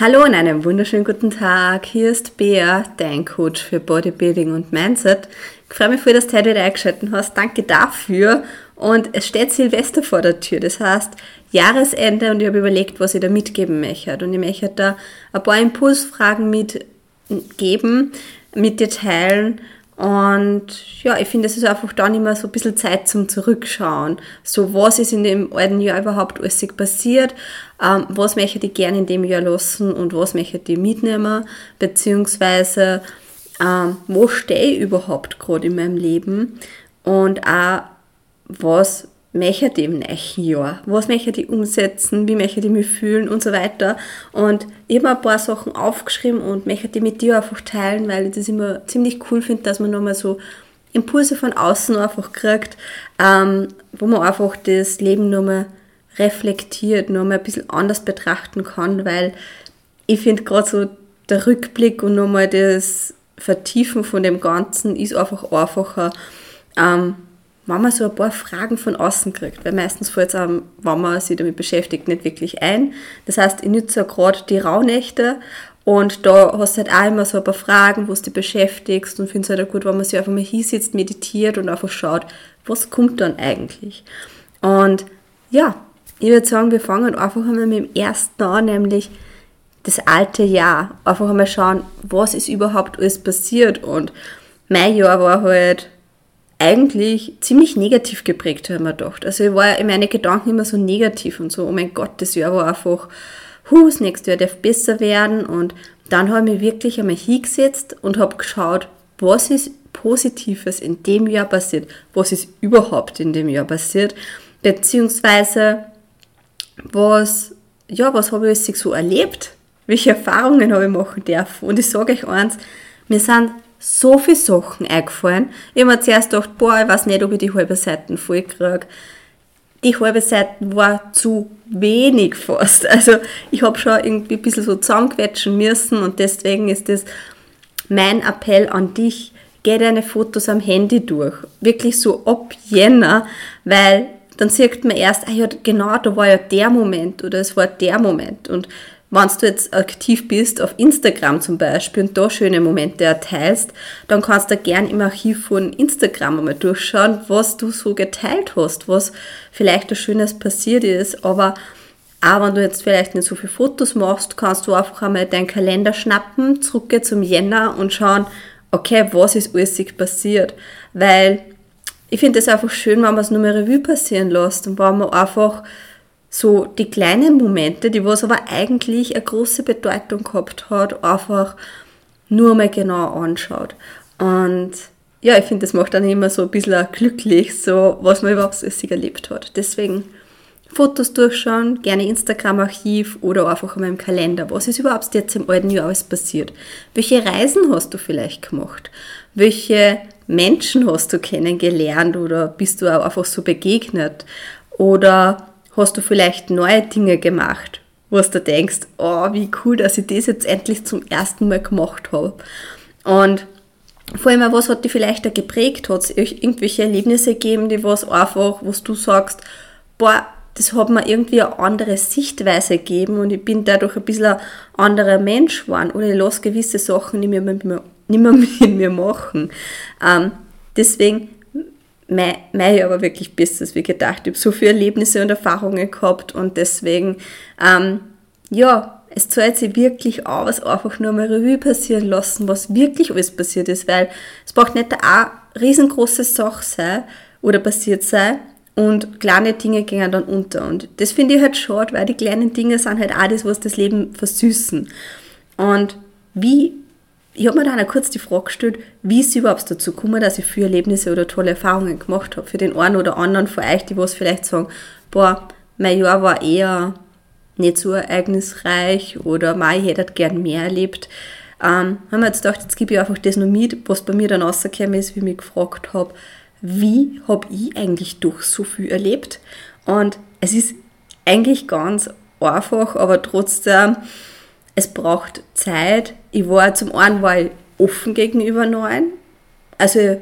Hallo und einen wunderschönen guten Tag. Hier ist Bea, dein Coach für Bodybuilding und Mindset. Ich freue mich voll, dass du heute wieder eingeschaltet hast. Danke dafür. Und es steht Silvester vor der Tür. Das heißt, Jahresende und ich habe überlegt, was ich da mitgeben möchte. Und ich möchte da ein paar Impulsfragen mitgeben, mit dir teilen und ja, ich finde, es ist einfach dann immer so ein bisschen Zeit zum Zurückschauen. So, was ist in dem alten Jahr überhaupt alles passiert? Ähm, was möchte ich gerne in dem Jahr lassen und was möchte ich mitnehmen? Beziehungsweise, ähm, wo stehe ich überhaupt gerade in meinem Leben? Und auch, was möchte ich im nächsten Jahr? Was möchte ich umsetzen? Wie möchte ich mich fühlen? Und so weiter. Und habe ein paar Sachen aufgeschrieben und möchte die mit dir einfach teilen, weil ich das immer ziemlich cool finde, dass man nochmal so Impulse von außen einfach kriegt, ähm, wo man einfach das Leben nochmal reflektiert, nochmal ein bisschen anders betrachten kann, weil ich finde gerade so der Rückblick und nochmal das Vertiefen von dem Ganzen ist einfach einfacher, ähm, wenn man so ein paar Fragen von außen kriegt, weil meistens fällt es einem, wenn man sich damit beschäftigt, nicht wirklich ein. Das heißt, ich nütze gerade die Rauhnächte und da hast du halt auch immer so ein paar Fragen, wo du dich beschäftigst und finde es halt auch gut, wenn man sich einfach mal hinsitzt, meditiert und einfach schaut, was kommt dann eigentlich. Und ja, ich würde sagen, wir fangen einfach einmal mit dem ersten an, nämlich das alte Jahr. Einfach einmal schauen, was ist überhaupt alles passiert und mein Jahr war halt eigentlich ziemlich negativ geprägt, habe ich mir gedacht. Also ich war in meinen Gedanken immer so negativ und so, oh mein Gott, das Jahr war einfach, hu, das nächste Jahr darf besser werden. Und dann habe ich mich wirklich einmal hingesetzt und habe geschaut, was ist Positives in dem Jahr passiert, was ist überhaupt in dem Jahr passiert, beziehungsweise was, ja, was habe ich so erlebt, welche Erfahrungen habe ich machen dürfen? Und ich sage euch eins, wir sind so viele Sachen eingefallen. Ich habe mir zuerst gedacht, boah, ich weiß nicht, ob ich die halbe Seite voll kriege. Die halbe Seite war zu wenig fast. Also ich habe schon irgendwie ein bisschen so zusammenquetschen müssen und deswegen ist das mein Appell an dich, geh deine Fotos am Handy durch. Wirklich so ab Jänner, weil dann sieht man erst, ah ja, genau, da war ja der Moment oder es war der Moment. Und wenn du jetzt aktiv bist auf Instagram zum Beispiel und da schöne Momente erteilst, dann kannst du gern im Archiv von Instagram einmal durchschauen, was du so geteilt hast, was vielleicht ein Schönes passiert ist, aber auch wenn du jetzt vielleicht nicht so viele Fotos machst, kannst du einfach einmal deinen Kalender schnappen, zurückgehen zum Jänner und schauen, okay, was ist alles passiert, weil ich finde es einfach schön, wenn man es nur mehr Revue passieren lässt und wenn man einfach so die kleinen Momente, die was aber eigentlich eine große Bedeutung gehabt hat, einfach nur mal genau anschaut. Und ja, ich finde, das macht dann immer so ein bisschen glücklich, so was man überhaupt so erlebt hat. Deswegen Fotos durchschauen, gerne Instagram-Archiv oder einfach in meinem Kalender. Was ist überhaupt jetzt im alten Jahr alles passiert? Welche Reisen hast du vielleicht gemacht? Welche Menschen hast du kennengelernt oder bist du auch einfach so begegnet? Oder hast du vielleicht neue Dinge gemacht, wo du denkst, oh, wie cool, dass ich das jetzt endlich zum ersten Mal gemacht habe. Und vor allem, was hat dich vielleicht da geprägt? Hat es irgendwelche Erlebnisse gegeben, die was einfach, wo du sagst, boah, das hat mir irgendwie eine andere Sichtweise gegeben und ich bin dadurch ein bisschen ein anderer Mensch geworden oder ich lasse gewisse Sachen nicht mehr mit mir, nicht mehr mit mir machen. Ähm, deswegen mein Jahr war wirklich bestes wie gedacht. Ich habe so viele Erlebnisse und Erfahrungen gehabt und deswegen, ähm, ja, es zahlt sich wirklich aus, einfach nur mal Revue passieren lassen, was wirklich alles passiert ist, weil es braucht nicht eine riesengroße Sache sein oder passiert sein und kleine Dinge gehen dann unter. Und das finde ich halt schade, weil die kleinen Dinge sind halt auch das, was das Leben versüßen. Und wie ich habe mir dann auch kurz die Frage gestellt, wie es überhaupt dazu gekommen, dass ich viele Erlebnisse oder tolle Erfahrungen gemacht habe. Für den einen oder anderen von euch, die was vielleicht sagen, boah, mein Jahr war eher nicht so ereignisreich oder mei, ich hätte gern mehr erlebt. Ähm, haben wir jetzt gedacht, jetzt gebe ich einfach das noch mit, was bei mir dann rausgekommen ist, wie ich mich gefragt habe, wie habe ich eigentlich durch so viel erlebt? Und es ist eigentlich ganz einfach, aber trotzdem es braucht Zeit. Ich war zum einen war ich offen gegenüber Neuen. Also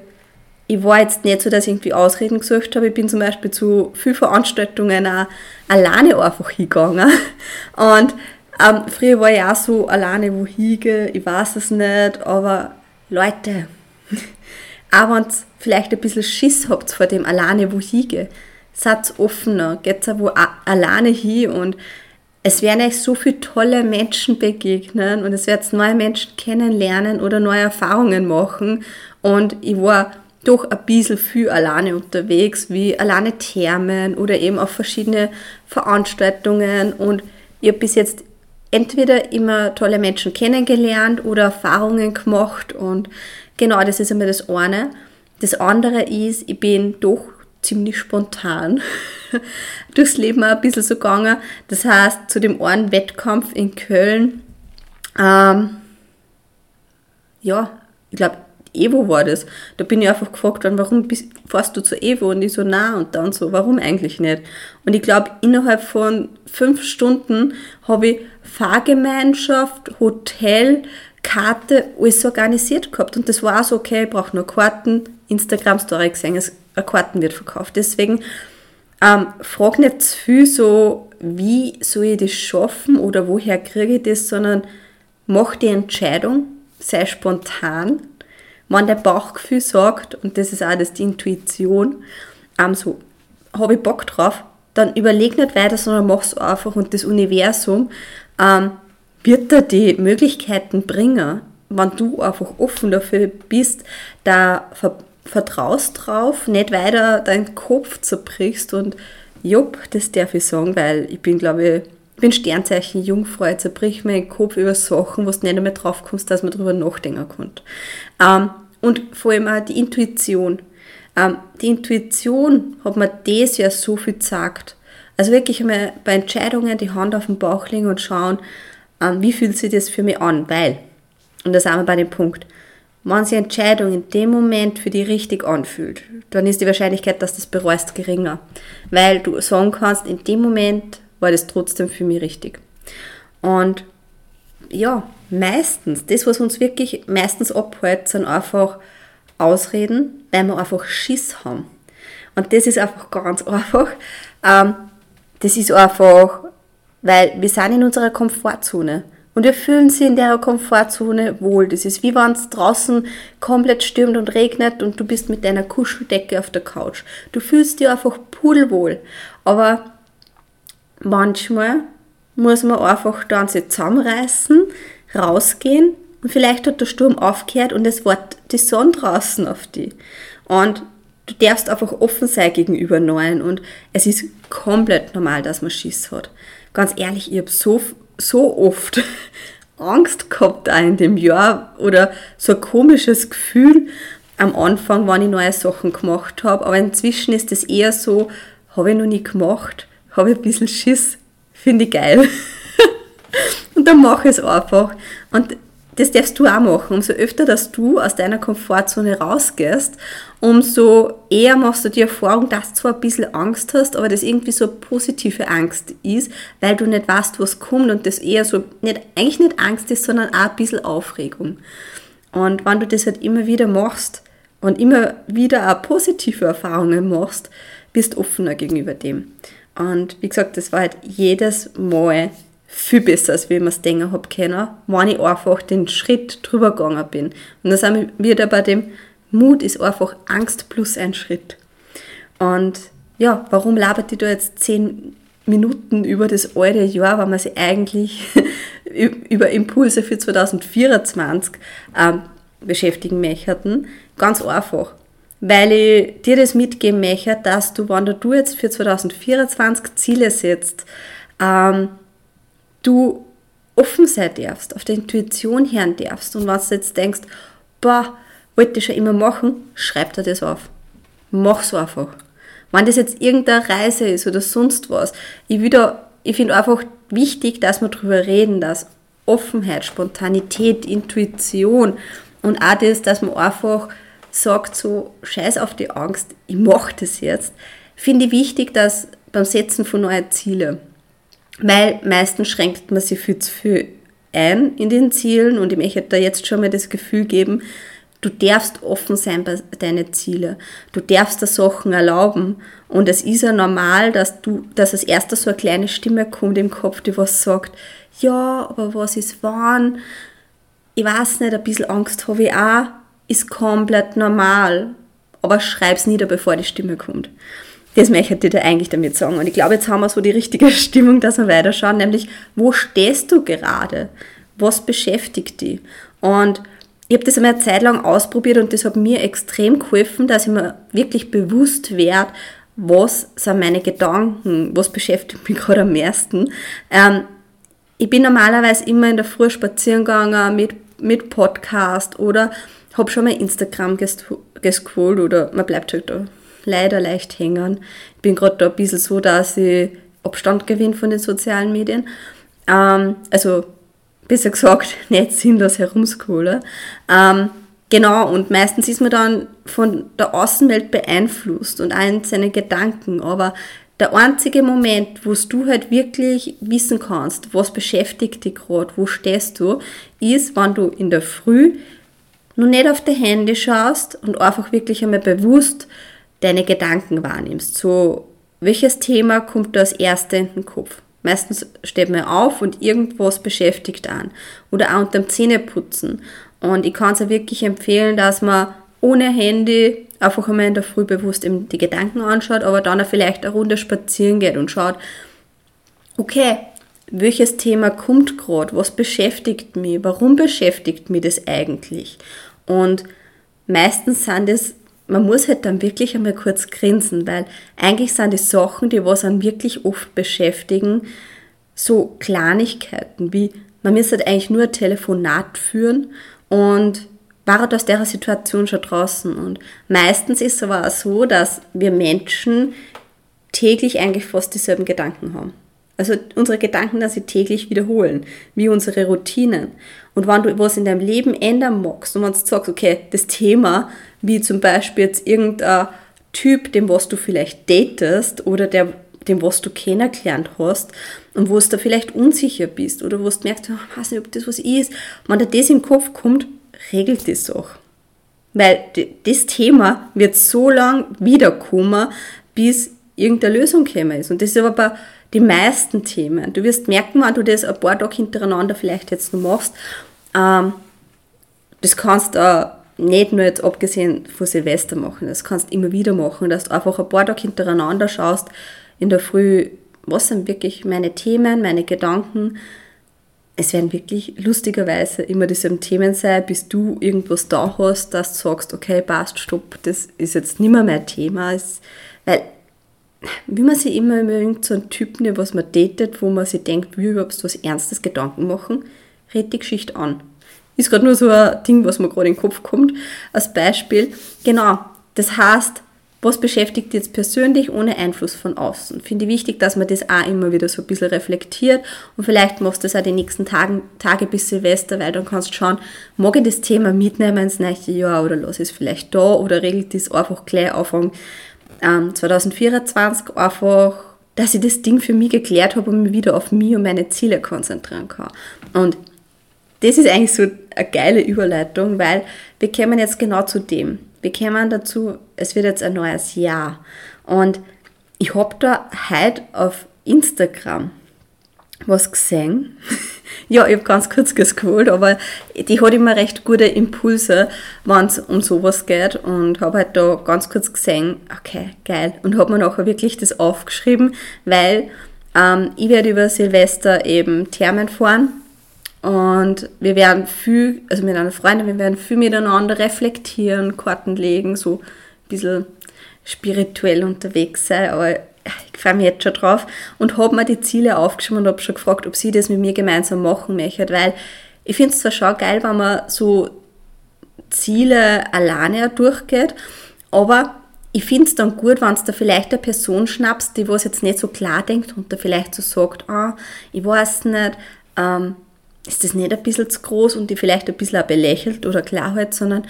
ich war jetzt nicht so, dass ich irgendwie Ausreden gesucht habe. Ich bin zum Beispiel zu vielen Veranstaltungen auch alleine einfach hingegangen. Und ähm, früher war ich auch so alleine wo hiege, ich weiß es nicht, aber Leute, auch wenn ihr vielleicht ein bisschen Schiss habt vor dem alleine wo hiege, seid offener, geht wo alleine hin und es werden euch so viele tolle Menschen begegnen und es werdet neue Menschen kennenlernen oder neue Erfahrungen machen. Und ich war doch ein bisschen viel alleine unterwegs, wie alleine Thermen oder eben auf verschiedene Veranstaltungen. Und ich habe bis jetzt entweder immer tolle Menschen kennengelernt oder Erfahrungen gemacht. Und genau das ist einmal das eine. Das andere ist, ich bin doch ziemlich spontan durchs Leben auch ein bisschen so gegangen. Das heißt, zu dem einen Wettkampf in Köln, ähm, ja, ich glaube, Evo war das. Da bin ich einfach gefragt worden, warum bist, fährst du zu Evo? Und ich so, na und dann so, warum eigentlich nicht? Und ich glaube, innerhalb von fünf Stunden habe ich Fahrgemeinschaft, Hotel, Karte, alles organisiert gehabt. Und das war auch so, okay, ich brauche nur Karten, Instagram-Story gesehen, es, eine Karten wird verkauft. Deswegen ähm, frag nicht zu viel so, wie soll ich das schaffen oder woher kriege ich das, sondern mach die Entscheidung, sei spontan wenn der Bauchgefühl sagt, und das ist auch das, die Intuition, ähm, so, habe ich Bock drauf, dann überleg nicht weiter, sondern mach es einfach und das Universum ähm, wird dir die Möglichkeiten bringen, wenn du einfach offen dafür bist, da vertraust drauf, nicht weiter deinen Kopf zerbrichst und jupp, das darf ich sagen, weil ich bin, glaube ich, ich bin Sternzeichen Jungfrau, zerbrich meinen Kopf über Sachen, wo du nicht mehr drauf kommst, dass man darüber nachdenken kann. Ähm, und vor allem auch die Intuition. Ähm, die Intuition hat mir das ja so viel gesagt. Also wirklich einmal bei Entscheidungen die Hand auf den Bauch legen und schauen, ähm, wie fühlt sich das für mich an, weil, und da sind wir bei dem Punkt, wenn sich Entscheidung in dem Moment für dich richtig anfühlt, dann ist die Wahrscheinlichkeit, dass du das bereust, geringer. Weil du sagen kannst, in dem Moment war das trotzdem für mich richtig. Und ja, meistens, das, was uns wirklich meistens abhält, sind einfach Ausreden, weil wir einfach Schiss haben. Und das ist einfach ganz einfach. Ähm, das ist einfach, weil wir sind in unserer Komfortzone. Und wir fühlen sich in der Komfortzone wohl. Das ist wie wenn es draußen komplett stürmt und regnet und du bist mit deiner Kuscheldecke auf der Couch. Du fühlst dich einfach pudelwohl. Aber manchmal muss man einfach dann sich zusammenreißen, rausgehen und vielleicht hat der Sturm aufgehört und es war die Sonne draußen auf die. Und du darfst einfach offen sein gegenüber Neuen und es ist komplett normal, dass man Schiss hat. Ganz ehrlich, ich habe so, so oft Angst gehabt da in dem Jahr oder so ein komisches Gefühl am Anfang, wenn ich neue Sachen gemacht habe, aber inzwischen ist es eher so, habe ich noch nie gemacht, habe ich ein bisschen Schiss, finde ich geil. und dann mache ich es einfach. Und das darfst du auch machen. Umso öfter, dass du aus deiner Komfortzone rausgehst, umso eher machst du die Erfahrung, dass du zwar ein bisschen Angst hast, aber das irgendwie so eine positive Angst ist, weil du nicht weißt, was kommt und das eher so, nicht, eigentlich nicht Angst ist, sondern auch ein bisschen Aufregung. Und wenn du das halt immer wieder machst und immer wieder auch positive Erfahrungen machst, bist offener gegenüber dem. Und wie gesagt, das war halt jedes Mal viel besser, als wie ich mir das denken habe können, wenn ich einfach den Schritt drüber gegangen bin. Und dann sind wir wieder bei dem, Mut ist einfach Angst plus ein Schritt. Und ja, warum labert ich da jetzt zehn Minuten über das alte Jahr, wenn man sich eigentlich über Impulse für 2024 ähm, beschäftigen möchten? Ganz einfach weil ich dir das mitgeben möchte, dass du, wenn du jetzt für 2024 Ziele setzt, ähm, du offen sein darfst, auf der Intuition hören darfst und wenn du jetzt denkst, boah, wollte ich schon immer machen, schreib dir das auf. Mach's einfach. Wenn das jetzt irgendeine Reise ist oder sonst was, ich, ich finde einfach wichtig, dass wir darüber reden, dass Offenheit, Spontanität, Intuition und auch das, dass man einfach sagt so, scheiß auf die Angst, ich mache das jetzt, finde ich wichtig, dass beim Setzen von neuen Zielen, weil meistens schränkt man sich viel zu viel ein in den Zielen und ich möchte da jetzt schon mal das Gefühl geben, du darfst offen sein bei deinen Zielen. Du darfst dir Sachen erlauben. Und es ist ja normal, dass du, dass als erster so eine kleine Stimme kommt im Kopf, die was sagt, ja, aber was ist wann? Ich weiß nicht, ein bisschen Angst habe ich auch, ist komplett normal. Aber schreib's nieder, bevor die Stimme kommt. Das möchte ich dir eigentlich damit sagen. Und ich glaube, jetzt haben wir so die richtige Stimmung, dass wir weiterschauen, nämlich, wo stehst du gerade? Was beschäftigt dich? Und ich habe das einmal eine Zeit lang ausprobiert und das hat mir extrem geholfen, dass ich mir wirklich bewusst werde, was sind meine Gedanken, was beschäftigt mich gerade am meisten. Ähm, ich bin normalerweise immer in der Früh spazieren gegangen mit, mit Podcast oder habe schon mal Instagram gescrollt oder man bleibt halt da leider leicht hängen. Ich bin gerade da ein bisschen so, dass ich Abstand gewinne von den sozialen Medien. Ähm, also besser gesagt, nicht sinnlos herumscrollen. Ähm, genau, und meistens ist man dann von der Außenwelt beeinflusst und auch in seine Gedanken, aber der einzige Moment, wo du halt wirklich wissen kannst, was beschäftigt dich gerade, wo stehst du, ist, wenn du in der Früh noch nicht auf dein Handy schaust und einfach wirklich einmal bewusst deine Gedanken wahrnimmst. So, welches Thema kommt da als erstes in den Kopf? Meistens steht man auf und irgendwas beschäftigt an. Oder auch unter dem Zähneputzen. Und ich kann es ja wirklich empfehlen, dass man ohne Handy einfach einmal in der Früh bewusst eben die Gedanken anschaut, aber dann auch vielleicht eine Runde spazieren geht und schaut, okay, welches Thema kommt gerade, was beschäftigt mich, warum beschäftigt mich das eigentlich? Und meistens sind es man muss halt dann wirklich einmal kurz grinsen, weil eigentlich sind die Sachen, die was einen wirklich oft beschäftigen, so Kleinigkeiten wie, man müsste halt eigentlich nur ein Telefonat führen und war halt aus der Situation schon draußen. Und meistens ist es aber auch so, dass wir Menschen täglich eigentlich fast dieselben Gedanken haben. Also unsere Gedanken, dass sie täglich wiederholen, wie unsere Routinen. Und wenn du was in deinem Leben ändern magst und wenn du sagst, okay, das Thema, wie zum Beispiel jetzt irgendein Typ, dem was du vielleicht datest oder der, dem was du kennengelernt hast und wo du da vielleicht unsicher bist oder wo du merkst, ich weiß nicht, ob das was ist, wenn dir das den Kopf kommt, regelt das auch. Weil das Thema wird so lang wiederkommen, bis irgendeine Lösung gekommen ist. Und das ist aber bei den meisten Themen. Du wirst merken, wenn du das ein paar Tage hintereinander vielleicht jetzt noch machst, ähm, das kannst du nicht nur jetzt abgesehen von Silvester machen, das kannst du immer wieder machen, dass du einfach ein paar Tage hintereinander schaust, in der Früh, was sind wirklich meine Themen, meine Gedanken. Es werden wirklich lustigerweise immer dieselben Themen sein, bis du irgendwas da hast, dass du sagst, okay, passt, stopp, das ist jetzt nicht mehr mein Thema. Es, weil, wie man sich immer über so einen Typen, was man datet, wo man sich denkt, wie überhaupt was Ernstes Gedanken machen, red die Geschichte an. Ist gerade nur so ein Ding, was mir gerade in den Kopf kommt, als Beispiel. Genau, das heißt, was beschäftigt jetzt persönlich ohne Einfluss von außen? Finde ich wichtig, dass man das auch immer wieder so ein bisschen reflektiert und vielleicht machst du das auch die nächsten Tagen, Tage bis Silvester, weil dann kannst du schauen, mag ich das Thema mitnehmen ins nächste Jahr oder lass es vielleicht da oder regelt das einfach gleich Anfang ähm, 2024 einfach, dass ich das Ding für mich geklärt habe und mich wieder auf mich und meine Ziele konzentrieren kann. Und das ist eigentlich so eine geile Überleitung, weil wir kommen jetzt genau zu dem. Wir kommen dazu, es wird jetzt ein neues Jahr. Und ich habe da heute auf Instagram was gesehen. ja, ich habe ganz kurz gescrollt, aber die hat immer recht gute Impulse, wenn es um sowas geht. Und habe halt da ganz kurz gesehen, okay, geil. Und habe mir nachher wirklich das aufgeschrieben, weil ähm, ich werde über Silvester eben Thermen fahren und wir werden viel, also mit einer Freundin, wir werden viel miteinander reflektieren, Karten legen, so ein bisschen spirituell unterwegs sein, aber ich freue mich jetzt schon drauf. Und habe mir die Ziele aufgeschrieben und habe schon gefragt, ob sie das mit mir gemeinsam machen möchte, weil ich finde es zwar schon geil, wenn man so Ziele alleine durchgeht, aber ich finde es dann gut, wenn es da vielleicht eine Person schnappst, die was jetzt nicht so klar denkt und da vielleicht so sagt, ah, ich weiß nicht, ähm, ist das nicht ein bisschen zu groß und die vielleicht ein bisschen auch belächelt oder Klarheit, sondern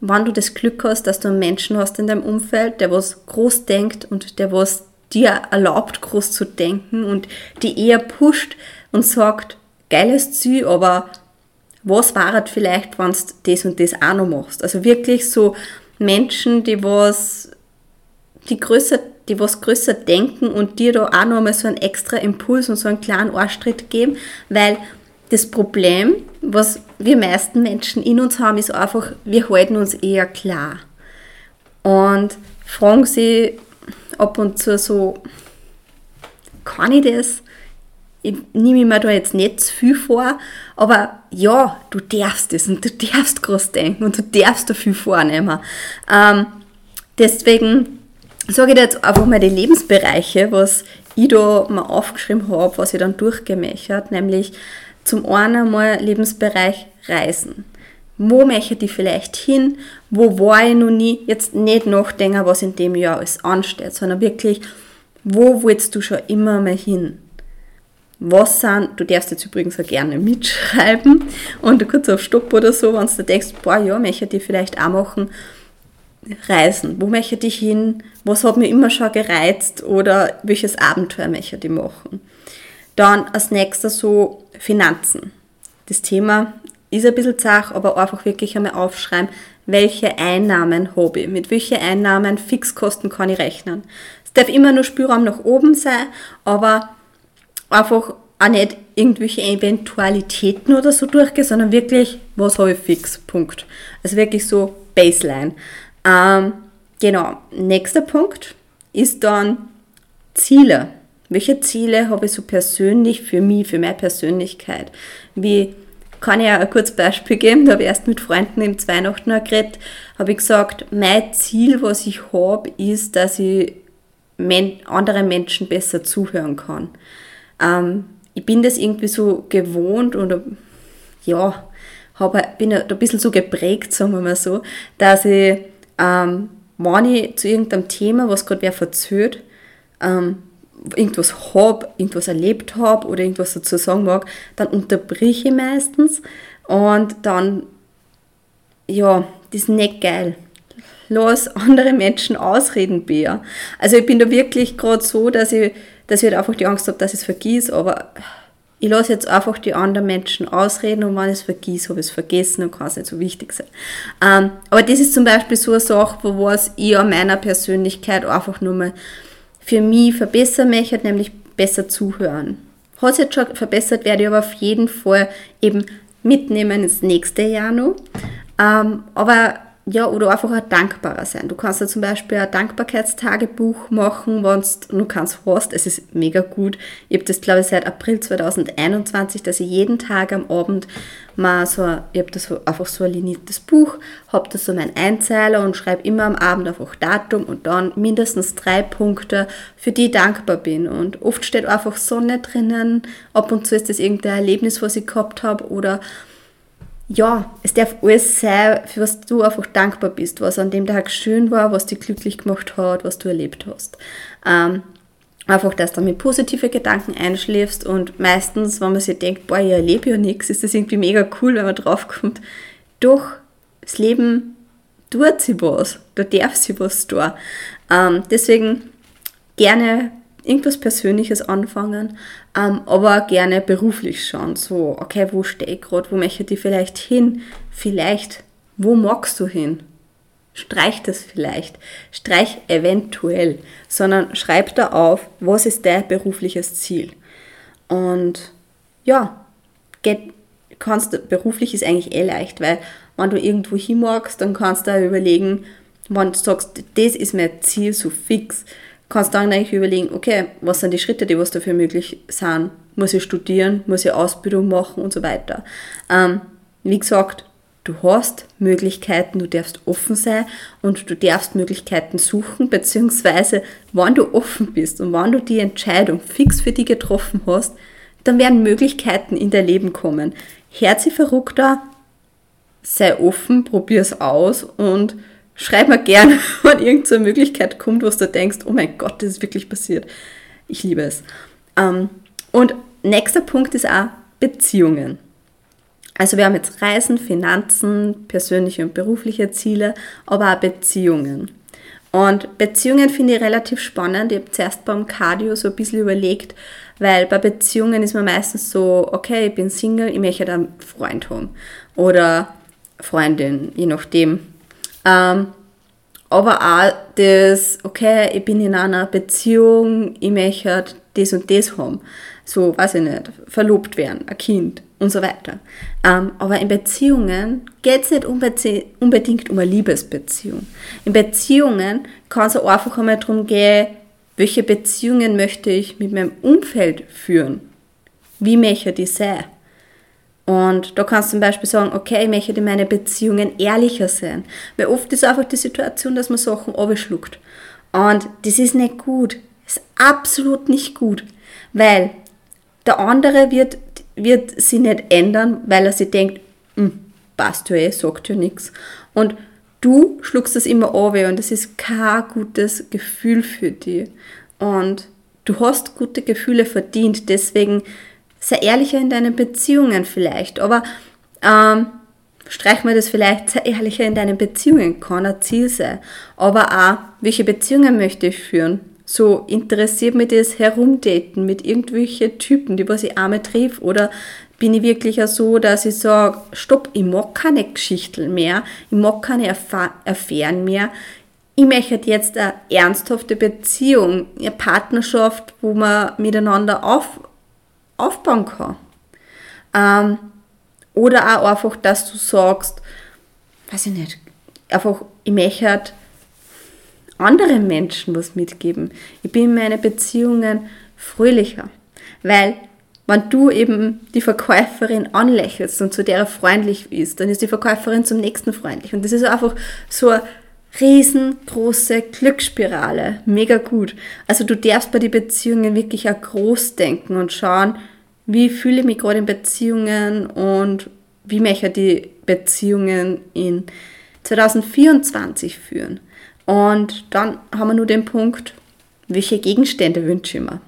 wenn du das Glück hast, dass du einen Menschen hast in deinem Umfeld, der was groß denkt und der was dir erlaubt, groß zu denken und die eher pusht und sagt, geiles Ziel, aber was war es vielleicht, wenn du das und das auch noch machst? Also wirklich so Menschen, die was, die größer, die was größer denken und dir da auch nochmal so einen extra Impuls und so einen kleinen Arschtritt geben, weil das Problem, was wir meisten Menschen in uns haben, ist einfach, wir halten uns eher klar. Und fragen sie ab und zu so, kann ich das? Ich nehme mir da jetzt nicht zu viel vor, aber ja, du darfst das und du darfst groß denken und du darfst da viel vornehmen. Ähm, deswegen sage ich dir jetzt einfach mal die Lebensbereiche, was ich da mal aufgeschrieben habe, was ich dann durchgemächert, nämlich zum einen mal Lebensbereich Reisen. Wo möchte ich vielleicht hin? Wo war ich noch nie? Jetzt nicht nachdenken, was in dem Jahr alles ansteht, sondern wirklich, wo willst du schon immer mal hin? Was sind, du darfst jetzt übrigens auch gerne mitschreiben und kurz auf Stopp oder so, wenn du denkst, boah, ja, möchte ich vielleicht auch machen, reisen. Wo möchte ich hin? Was hat mir immer schon gereizt? Oder welches Abenteuer möchte ich machen? Dann als nächstes so Finanzen. Das Thema ist ein bisschen zach, aber einfach wirklich einmal aufschreiben, welche Einnahmen habe ich, mit welchen Einnahmen, Fixkosten kann ich rechnen. Es darf immer nur Spielraum nach oben sein, aber einfach auch nicht irgendwelche Eventualitäten oder so durchgehen, sondern wirklich, was habe ich fix, Punkt. Also wirklich so Baseline. Ähm, genau, nächster Punkt ist dann Ziele. Welche Ziele habe ich so persönlich für mich, für meine Persönlichkeit? Wie kann ich auch ein kurzes Beispiel geben? Da habe ich erst mit Freunden im Weihnachten geredet, habe ich gesagt, mein Ziel, was ich habe, ist, dass ich men anderen Menschen besser zuhören kann. Ähm, ich bin das irgendwie so gewohnt und ja, habe, bin da ein bisschen so geprägt, sagen wir mal so, dass ich ähm, wenn ich zu irgendeinem Thema, was gerade wer verzögert, ähm, irgendwas habe, irgendwas erlebt habe oder irgendwas dazu sagen mag, dann unterbrich ich meistens und dann, ja, das ist nicht geil. Lass andere Menschen ausreden, Bär. Also ich bin da wirklich gerade so, dass ich, dass ich halt einfach die Angst habe, dass ich es vergieße, aber ich lasse jetzt einfach die anderen Menschen ausreden und wenn ich es vergesse, habe ich es vergessen und kann es nicht so wichtig sein. Ähm, aber das ist zum Beispiel so eine Sache, wo was ich an meiner Persönlichkeit einfach nur mal für mich verbessern möchte, nämlich besser zuhören. Hat jetzt schon verbessert, werde ich aber auf jeden Fall eben mitnehmen ins nächste Jahr noch. Ähm, aber ja, oder einfach auch dankbarer sein. Du kannst ja zum Beispiel ein Dankbarkeitstagebuch machen, wenn du keins hast. Es ist mega gut. Ich habe das, glaube ich, seit April 2021, dass ich jeden Tag am Abend mal so, ich habe das so, einfach so ein liniertes Buch, habe das so mein Einzeiler und schreibe immer am Abend einfach Datum und dann mindestens drei Punkte, für die ich dankbar bin. Und oft steht einfach Sonne drinnen, ab und zu ist das irgendein Erlebnis, was ich gehabt habe oder ja, es darf alles sein, für was du einfach dankbar bist, was an dem Tag schön war, was dich glücklich gemacht hat, was du erlebt hast. Ähm, einfach, dass du mit positive Gedanken einschläfst und meistens, wenn man sich denkt, boah, ich erlebe ja nichts, ist das irgendwie mega cool, wenn man draufkommt. Doch, das Leben tut sich was, da darf sich was tun. Ähm, deswegen gerne irgendwas Persönliches anfangen, ähm, aber gerne beruflich schauen. So, okay, wo stehe ich gerade, wo möchte ich vielleicht hin? Vielleicht, wo magst du hin? Streich das vielleicht, streich eventuell, sondern schreib da auf, was ist dein berufliches Ziel. Und ja, get, kannst, beruflich ist eigentlich eh leicht, weil wenn du irgendwo hin magst, dann kannst du überlegen, wenn du sagst, das ist mein Ziel so fix, kannst dann eigentlich überlegen, okay, was sind die Schritte, die was dafür möglich sind? Muss ich studieren, muss ich Ausbildung machen und so weiter. Ähm, wie gesagt, du hast Möglichkeiten, du darfst offen sein und du darfst Möglichkeiten suchen, beziehungsweise wenn du offen bist und wenn du die Entscheidung fix für dich getroffen hast, dann werden Möglichkeiten in dein Leben kommen. Herzi verrückter, sei offen, probier es aus und Schreib mir gerne, wenn irgendeine Möglichkeit kommt, wo du denkst, oh mein Gott, das ist wirklich passiert. Ich liebe es. Ähm, und nächster Punkt ist auch Beziehungen. Also wir haben jetzt Reisen, Finanzen, persönliche und berufliche Ziele, aber auch Beziehungen. Und Beziehungen finde ich relativ spannend. Ich habe zuerst beim Cardio so ein bisschen überlegt, weil bei Beziehungen ist man meistens so, okay, ich bin Single, ich möchte einen Freund haben oder Freundin, je nachdem, ähm, aber auch das, okay, ich bin in einer Beziehung, ich möchte das und das haben. So, weiß ich nicht, verlobt werden, ein Kind und so weiter. Ähm, aber in Beziehungen geht es nicht unbedingt um eine Liebesbeziehung. In Beziehungen kann es einfach einmal darum gehen, welche Beziehungen möchte ich mit meinem Umfeld führen? Wie möchte ich sein? Und da kannst du zum Beispiel sagen, okay, ich möchte in meinen Beziehungen ehrlicher sein. Weil oft ist einfach die Situation, dass man Sachen abschluckt. Und das ist nicht gut. Das ist absolut nicht gut. Weil der andere wird, wird sich nicht ändern, weil er sich denkt, hm, passt ja eh, sagt ja nichts. Und du schluckst das immer ab und das ist kein gutes Gefühl für dich. Und du hast gute Gefühle verdient, deswegen sei ehrlicher in deinen Beziehungen vielleicht. Aber ähm, streich mir das vielleicht, sei ehrlicher in deinen Beziehungen, kann ein Ziel sein. Aber auch, welche Beziehungen möchte ich führen? So interessiert mich das Herumdaten mit irgendwelchen Typen, die was ich einmal triff oder bin ich wirklich auch so, dass ich sage, stopp, ich mag keine Geschichten mehr, ich mag keine Affären mehr, ich möchte jetzt eine ernsthafte Beziehung, eine Partnerschaft, wo man miteinander auf, aufbauen kann. Ähm, oder auch einfach, dass du sagst, weiß ich nicht, einfach, ich möchte anderen Menschen was mitgeben. Ich bin in meinen Beziehungen fröhlicher, weil wenn du eben die Verkäuferin anlächelst und zu der freundlich ist, dann ist die Verkäuferin zum nächsten freundlich. Und das ist einfach so eine riesengroße Glücksspirale. Mega gut. Also du darfst bei den Beziehungen wirklich auch groß denken und schauen, wie fühle ich mich gerade in Beziehungen und wie möchte ich die Beziehungen in 2024 führen. Und dann haben wir nur den Punkt, welche Gegenstände wünsche ich mir?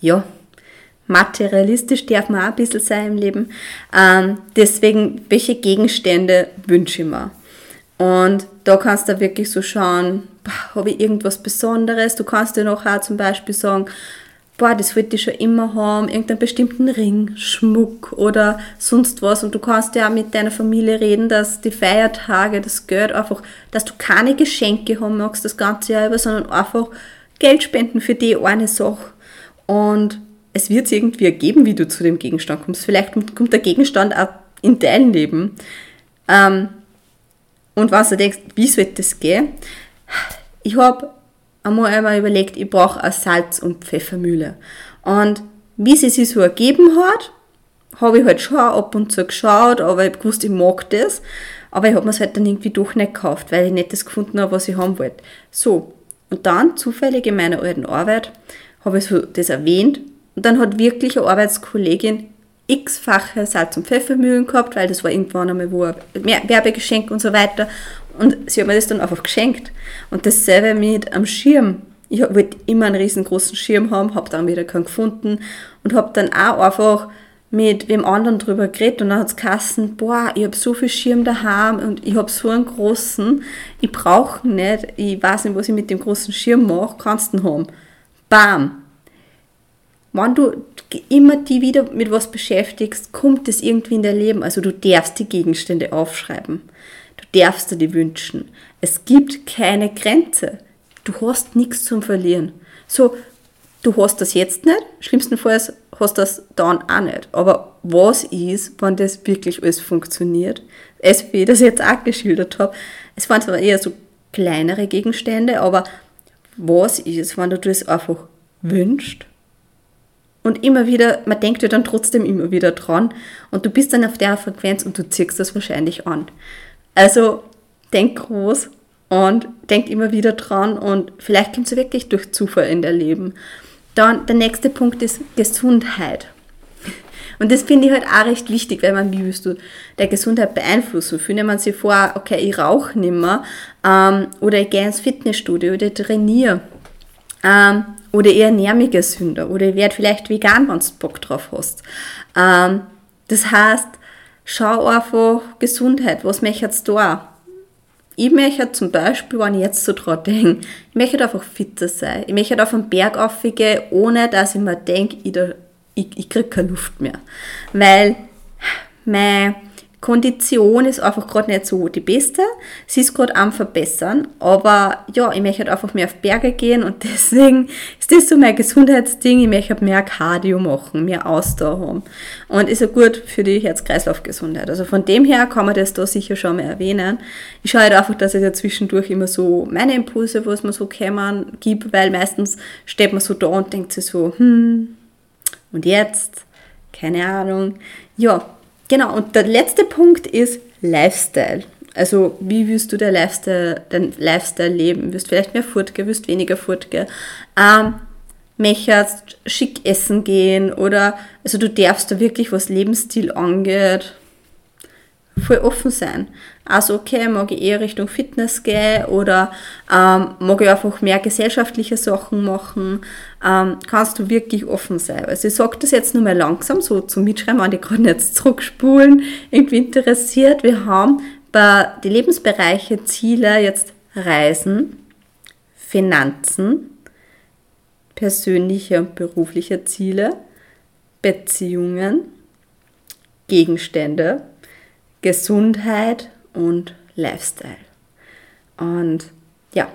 Ja, materialistisch darf man auch ein bisschen sein im Leben. Ähm, deswegen, welche Gegenstände wünsche ich mir? Und da kannst du wirklich so schauen, habe ich irgendwas Besonderes? Du kannst dir auch zum Beispiel sagen, boah, das wollte ich schon immer haben, irgendeinen bestimmten Ring, Schmuck oder sonst was. Und du kannst ja auch mit deiner Familie reden, dass die Feiertage, das Geld einfach, dass du keine Geschenke haben magst das ganze Jahr über, sondern einfach Geld spenden für die eine Sache. Und es wird es irgendwie ergeben, wie du zu dem Gegenstand kommst. Vielleicht kommt der Gegenstand auch in dein Leben. Ähm, und was du denkst, wie soll das gehen? Ich habe einmal einmal überlegt, ich brauche eine Salz- und Pfeffermühle. Und wie sie sich so ergeben hat, habe ich halt schon ab und zu geschaut, aber ich wusste, ich mag das. Aber ich habe mir es halt dann irgendwie doch nicht gekauft, weil ich nicht das gefunden habe, was ich haben wollte. So, und dann zufällig in meiner alten Arbeit habe ich so das erwähnt und dann hat wirklich eine Arbeitskollegin x-fache Salz- und Pfeffermühlen gehabt, weil das war irgendwann einmal wo ein Werbegeschenk und so weiter. Und sie hat mir das dann einfach geschenkt. Und dasselbe mit am Schirm. Ich wollte immer einen riesengroßen Schirm haben, habe dann wieder keinen gefunden und habe dann auch einfach mit wem anderen drüber geredet und dann hat es geheißen, boah, ich habe so viel Schirm daheim und ich habe so einen großen, ich brauche nicht, ich weiß nicht, was ich mit dem großen Schirm mache, kannst du ihn haben. Bam, wenn du immer die wieder mit was beschäftigst, kommt es irgendwie in dein Leben. Also du darfst die Gegenstände aufschreiben. Du darfst dir die wünschen. Es gibt keine Grenze. Du hast nichts zum Verlieren. So, du hast das jetzt nicht, schlimmstenfalls hast du das dann auch nicht. Aber was ist, wenn das wirklich alles funktioniert? Es, wie ich das jetzt auch geschildert habe, es waren zwar eher so kleinere Gegenstände, aber was ist, wenn du das einfach wünschst und immer wieder, man denkt ja dann trotzdem immer wieder dran und du bist dann auf der Frequenz und du ziehst das wahrscheinlich an. Also denk groß und denk immer wieder dran und vielleicht kommt es wirklich durch Zufall in dein Leben. Dann der nächste Punkt ist Gesundheit. Und das finde ich halt auch recht wichtig, weil man, wie willst du der Gesundheit beeinflussen? Viele man sich vor, okay, ich rauche nicht mehr, ähm, oder ich gehe ins Fitnessstudio oder ich trainiere. Ähm, oder ich ernähre mich gesünder oder ich werde vielleicht vegan, wenn du Bock drauf hast. Ähm, das heißt, schau einfach Gesundheit, was möchtest du da? Ich möchte zum Beispiel, wenn ich jetzt so dran denke, ich möchte einfach fitter sein. Ich möchte auf einen Berg aufgehen, ohne dass ich mir denke, ich, ich, ich kriege keine Luft mehr. Weil mein Kondition ist einfach gerade nicht so die beste. Sie ist gerade am Verbessern, aber ja, ich möchte halt einfach mehr auf Berge gehen und deswegen ist das so mein Gesundheitsding. Ich möchte halt mehr Cardio machen, mehr Ausdauer haben und ist ja gut für die Herz-Kreislauf-Gesundheit. Also von dem her kann man das da sicher schon mal erwähnen. Ich schaue halt einfach, dass ich ja zwischendurch immer so meine Impulse, was man so kämmern, gibt, weil meistens steht man so da und denkt sich so, hm, und jetzt? Keine Ahnung. Ja, Genau, und der letzte Punkt ist Lifestyle. Also, wie wirst du dein Lifestyle, dein Lifestyle leben? Wirst vielleicht mehr Furtge, wirst weniger Furtge? Ähm, möchtest schick essen gehen oder, also du darfst da wirklich, was Lebensstil angeht, voll offen sein. Also okay, mag ich eher Richtung Fitness gehen oder ähm, mag ich einfach mehr gesellschaftliche Sachen machen, ähm, kannst du wirklich offen sein. Also ich sage das jetzt nur mal langsam, so zum Mitschreiben, wenn die gerade jetzt zurückspulen, irgendwie interessiert. Wir haben bei die Lebensbereiche Ziele jetzt Reisen, Finanzen, persönliche und berufliche Ziele, Beziehungen, Gegenstände, Gesundheit und Lifestyle. Und ja,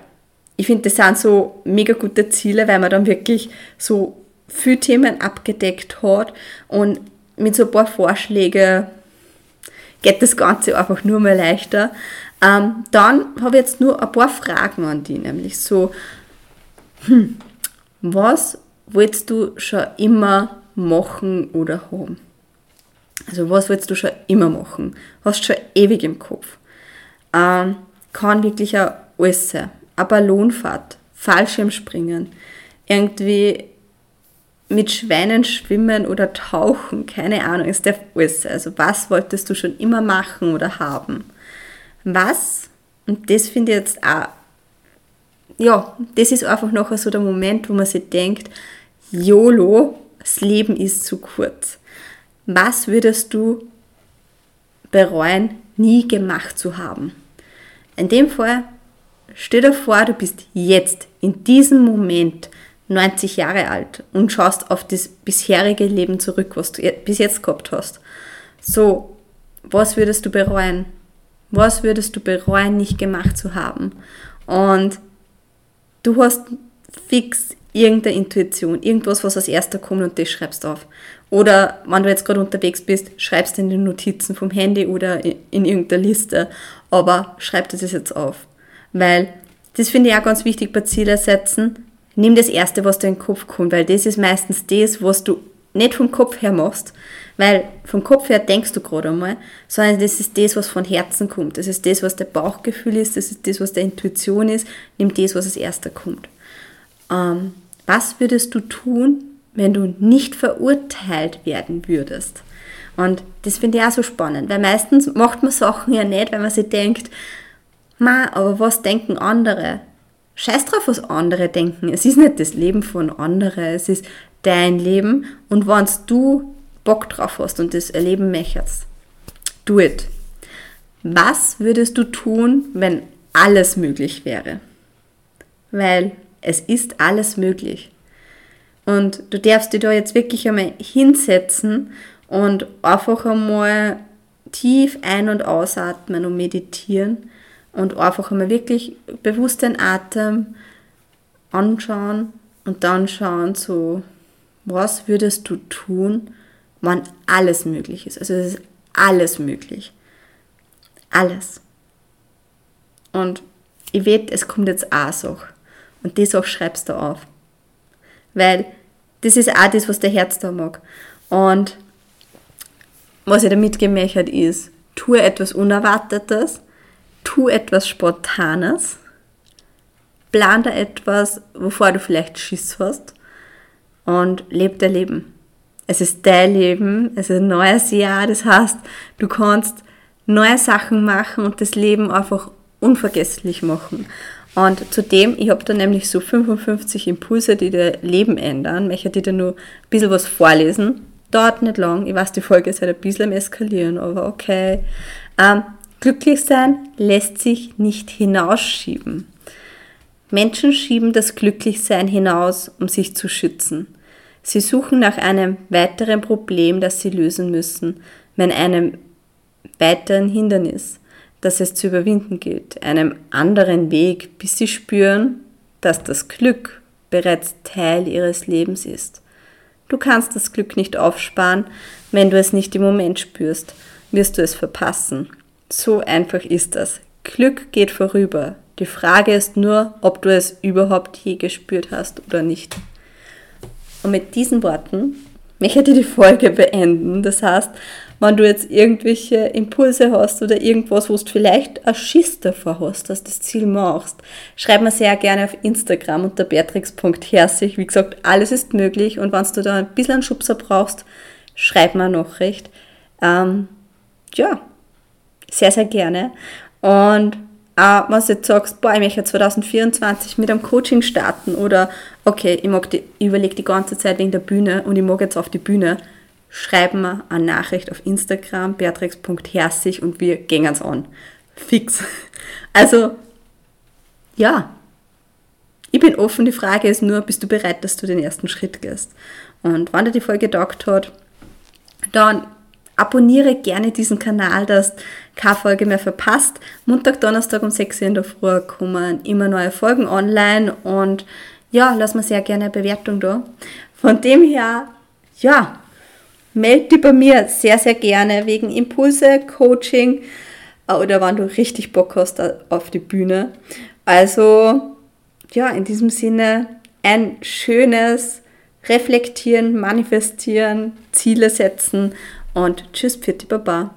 ich finde, das sind so mega gute Ziele, weil man dann wirklich so viele Themen abgedeckt hat und mit so ein paar Vorschlägen geht das Ganze einfach nur mal leichter. Ähm, dann habe ich jetzt nur ein paar Fragen an die, nämlich so, hm, was wolltest du schon immer machen oder haben? Also was willst du schon immer machen? Hast schon ewig im Kopf. Ähm, kann wirklich auch alles sein. Eine Ballonfahrt, Fallschirmspringen, irgendwie mit Schweinen schwimmen oder tauchen, keine Ahnung, ist der alles. Also was wolltest du schon immer machen oder haben? Was, und das finde ich jetzt auch, ja, das ist einfach noch so der Moment, wo man sich denkt, YOLO, das Leben ist zu kurz. Was würdest du bereuen, nie gemacht zu haben? In dem Fall, stell dir vor, du bist jetzt, in diesem Moment, 90 Jahre alt und schaust auf das bisherige Leben zurück, was du bis jetzt gehabt hast. So, was würdest du bereuen? Was würdest du bereuen, nicht gemacht zu haben? Und du hast fix irgendeine Intuition, irgendwas, was als erster kommt und das schreibst auf. Oder wenn du jetzt gerade unterwegs bist, schreibst in den Notizen vom Handy oder in irgendeiner Liste, aber schreib das jetzt auf. Weil das finde ich auch ganz wichtig bei Ziele setzen. Nimm das Erste, was dir in den Kopf kommt, weil das ist meistens das, was du nicht vom Kopf her machst, weil vom Kopf her denkst du gerade einmal, sondern das ist das, was von Herzen kommt. Das ist das, was der Bauchgefühl ist, das ist das, was der Intuition ist. Nimm das, was als erster kommt. Ähm, was würdest du tun, wenn du nicht verurteilt werden würdest? Und das finde ich auch so spannend, weil meistens macht man Sachen ja nicht, wenn man sich denkt, ma, aber was denken andere? Scheiß drauf, was andere denken. Es ist nicht das Leben von anderen, es ist dein Leben. Und wenn du Bock drauf hast und das erleben möchtest, do it. Was würdest du tun, wenn alles möglich wäre? Weil es ist alles möglich. Und du darfst dich da jetzt wirklich einmal hinsetzen und einfach einmal tief ein- und ausatmen und meditieren und einfach einmal wirklich bewusst den Atem anschauen und dann schauen, so, was würdest du tun, wann alles möglich ist. Also es ist alles möglich. Alles. Und ich weiß, es kommt jetzt auch so. Und das auch schreibst du auf. Weil das ist auch das, was der Herz da mag. Und was ich damit gemächert ist, tue etwas Unerwartetes, tu etwas Spontanes, plan da etwas, wovor du vielleicht Schiss hast und lebe dein Leben. Es ist dein Leben, es ist ein neues Jahr, das heißt, du kannst neue Sachen machen und das Leben einfach unvergesslich machen. Und zudem, ich habe da nämlich so 55 Impulse, die dein Leben ändern. Ich möchte dir nur ein bisschen was vorlesen. Dauert nicht lang. Ich weiß, die Folge ist halt ein bisschen am Eskalieren, aber okay. Ähm, glücklich sein lässt sich nicht hinausschieben. Menschen schieben das Glücklichsein hinaus, um sich zu schützen. Sie suchen nach einem weiteren Problem, das sie lösen müssen. Wenn einem weiteren Hindernis, das es zu überwinden gilt, einem anderen Weg, bis sie spüren, dass das Glück bereits Teil ihres Lebens ist. Du kannst das Glück nicht aufsparen, wenn du es nicht im Moment spürst, wirst du es verpassen. So einfach ist das. Glück geht vorüber. Die Frage ist nur, ob du es überhaupt je gespürt hast oder nicht. Und mit diesen Worten möchte ich die Folge beenden. Das heißt, wenn du jetzt irgendwelche Impulse hast oder irgendwas, wo du vielleicht ein Schiss davor hast, dass du das Ziel machst, schreib mir sehr gerne auf Instagram unter beatrix.herzig. Wie gesagt, alles ist möglich und wenn du da ein bisschen einen Schubser brauchst, schreib mir eine Nachricht. Ähm, ja, sehr, sehr gerne. Und auch wenn du jetzt sagst, boah, ich möchte 2024 mit einem Coaching starten oder okay, ich, ich überlege die ganze Zeit wegen der Bühne und ich mag jetzt auf die Bühne, schreib mir eine Nachricht auf Instagram, beatrix.herzig und wir gehen es an. Fix. Also, ja. Ich bin offen, die Frage ist nur, bist du bereit, dass du den ersten Schritt gehst? Und wenn dir die Folge getaugt hat, dann abonniere gerne diesen Kanal, dass keine Folge mehr verpasst. Montag, Donnerstag um 6 Uhr in der Früh kommen immer neue Folgen online und ja, lass mir sehr gerne eine Bewertung da. Von dem her, ja, melde dich bei mir sehr, sehr gerne wegen Impulse, Coaching oder wenn du richtig Bock hast auf die Bühne. Also, ja, in diesem Sinne ein schönes Reflektieren, Manifestieren, Ziele setzen und tschüss, Pfitti Baba.